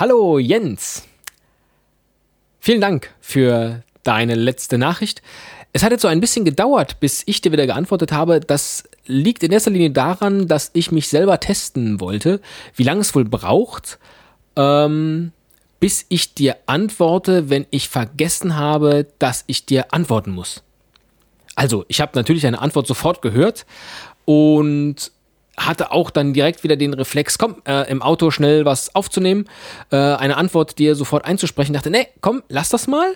Hallo Jens. Vielen Dank für deine letzte Nachricht. Es hat jetzt so ein bisschen gedauert, bis ich dir wieder geantwortet habe. Das liegt in erster Linie daran, dass ich mich selber testen wollte, wie lange es wohl braucht, ähm, bis ich dir antworte, wenn ich vergessen habe, dass ich dir antworten muss. Also, ich habe natürlich eine Antwort sofort gehört und hatte auch dann direkt wieder den Reflex, komm, äh, im Auto schnell was aufzunehmen, äh, eine Antwort dir sofort einzusprechen. Dachte, nee, komm, lass das mal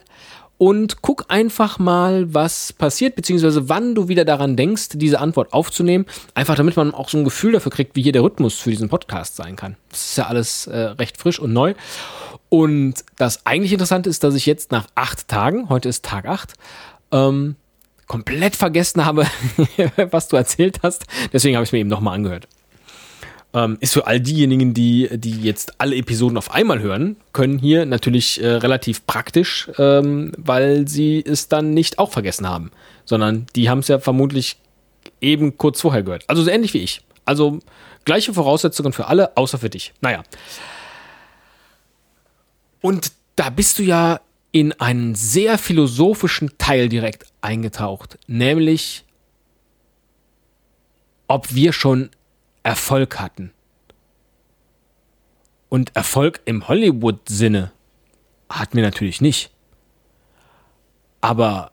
und guck einfach mal, was passiert, beziehungsweise wann du wieder daran denkst, diese Antwort aufzunehmen. Einfach damit man auch so ein Gefühl dafür kriegt, wie hier der Rhythmus für diesen Podcast sein kann. Das ist ja alles äh, recht frisch und neu. Und das eigentlich Interessante ist, dass ich jetzt nach acht Tagen, heute ist Tag acht, ähm, komplett vergessen habe, was du erzählt hast. Deswegen habe ich es mir eben nochmal angehört. Ähm, ist für all diejenigen, die, die jetzt alle Episoden auf einmal hören, können hier natürlich äh, relativ praktisch, ähm, weil sie es dann nicht auch vergessen haben, sondern die haben es ja vermutlich eben kurz vorher gehört. Also so ähnlich wie ich. Also gleiche Voraussetzungen für alle, außer für dich. Naja. Und da bist du ja in einen sehr philosophischen Teil direkt eingetaucht, nämlich ob wir schon Erfolg hatten. Und Erfolg im Hollywood-Sinne hatten wir natürlich nicht. Aber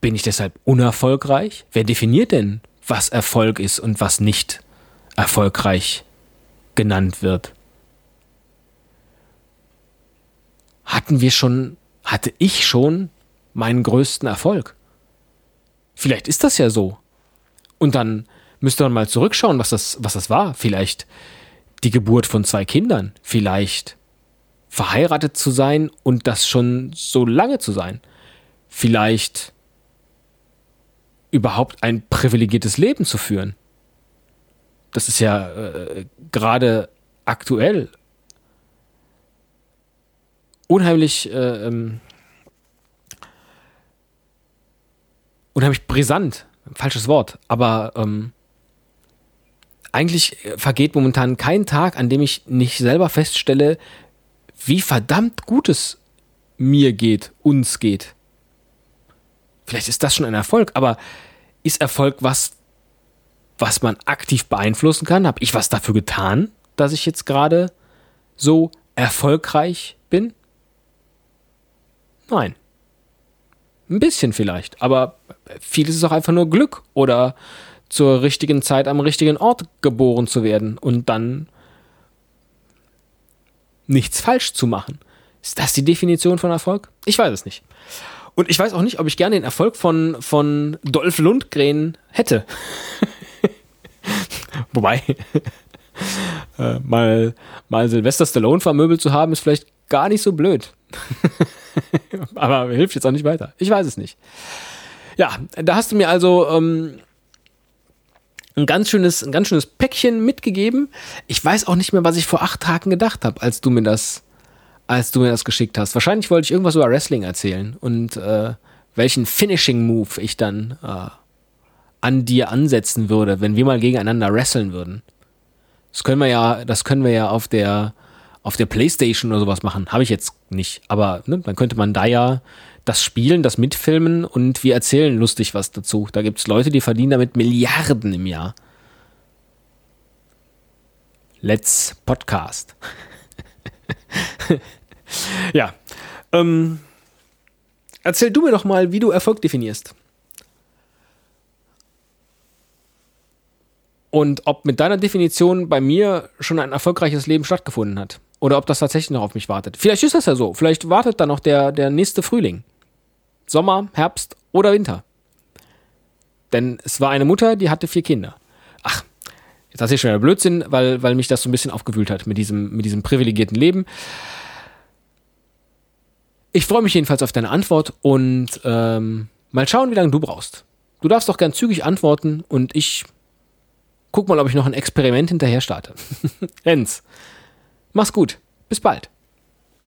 bin ich deshalb unerfolgreich? Wer definiert denn, was Erfolg ist und was nicht erfolgreich genannt wird? Hatten wir schon, hatte ich schon meinen größten Erfolg? Vielleicht ist das ja so. Und dann müsste man mal zurückschauen, was das, was das war. Vielleicht die Geburt von zwei Kindern. Vielleicht verheiratet zu sein und das schon so lange zu sein. Vielleicht überhaupt ein privilegiertes Leben zu führen. Das ist ja äh, gerade aktuell unheimlich äh, ähm, unheimlich brisant. Falsches Wort, aber ähm, eigentlich vergeht momentan kein Tag, an dem ich nicht selber feststelle, wie verdammt gut es mir geht, uns geht. Vielleicht ist das schon ein Erfolg, aber ist Erfolg was, was man aktiv beeinflussen kann? Habe ich was dafür getan, dass ich jetzt gerade so erfolgreich bin? Nein. Ein bisschen vielleicht, aber vieles ist auch einfach nur Glück oder zur richtigen Zeit am richtigen Ort geboren zu werden und dann nichts falsch zu machen. Ist das die Definition von Erfolg? Ich weiß es nicht. Und ich weiß auch nicht, ob ich gerne den Erfolg von, von Dolph Lundgren hätte. Wobei, äh, mal, mal Sylvester Stallone vermöbelt zu haben, ist vielleicht gar nicht so blöd. Aber hilft jetzt auch nicht weiter. Ich weiß es nicht. Ja, da hast du mir also ähm, ein ganz schönes, ein ganz schönes Päckchen mitgegeben. Ich weiß auch nicht mehr, was ich vor acht Tagen gedacht habe, als du mir das, als du mir das geschickt hast. Wahrscheinlich wollte ich irgendwas über Wrestling erzählen und äh, welchen Finishing Move ich dann äh, an dir ansetzen würde, wenn wir mal gegeneinander wresteln würden. Das können wir ja, das können wir ja auf der auf der Playstation oder sowas machen. Habe ich jetzt nicht, aber ne, dann könnte man da ja das Spielen, das Mitfilmen und wir erzählen lustig was dazu. Da gibt es Leute, die verdienen damit Milliarden im Jahr. Let's Podcast. ja. Ähm, erzähl du mir doch mal, wie du Erfolg definierst. Und ob mit deiner Definition bei mir schon ein erfolgreiches Leben stattgefunden hat. Oder ob das tatsächlich noch auf mich wartet. Vielleicht ist das ja so. Vielleicht wartet da noch der, der nächste Frühling. Sommer, Herbst oder Winter. Denn es war eine Mutter, die hatte vier Kinder. Ach, jetzt hast du schon wieder Blödsinn, weil, weil mich das so ein bisschen aufgewühlt hat mit diesem, mit diesem privilegierten Leben. Ich freue mich jedenfalls auf deine Antwort und ähm, mal schauen, wie lange du brauchst. Du darfst doch gern zügig antworten und ich guck mal, ob ich noch ein Experiment hinterher starte. Jens, mach's gut. Bis bald.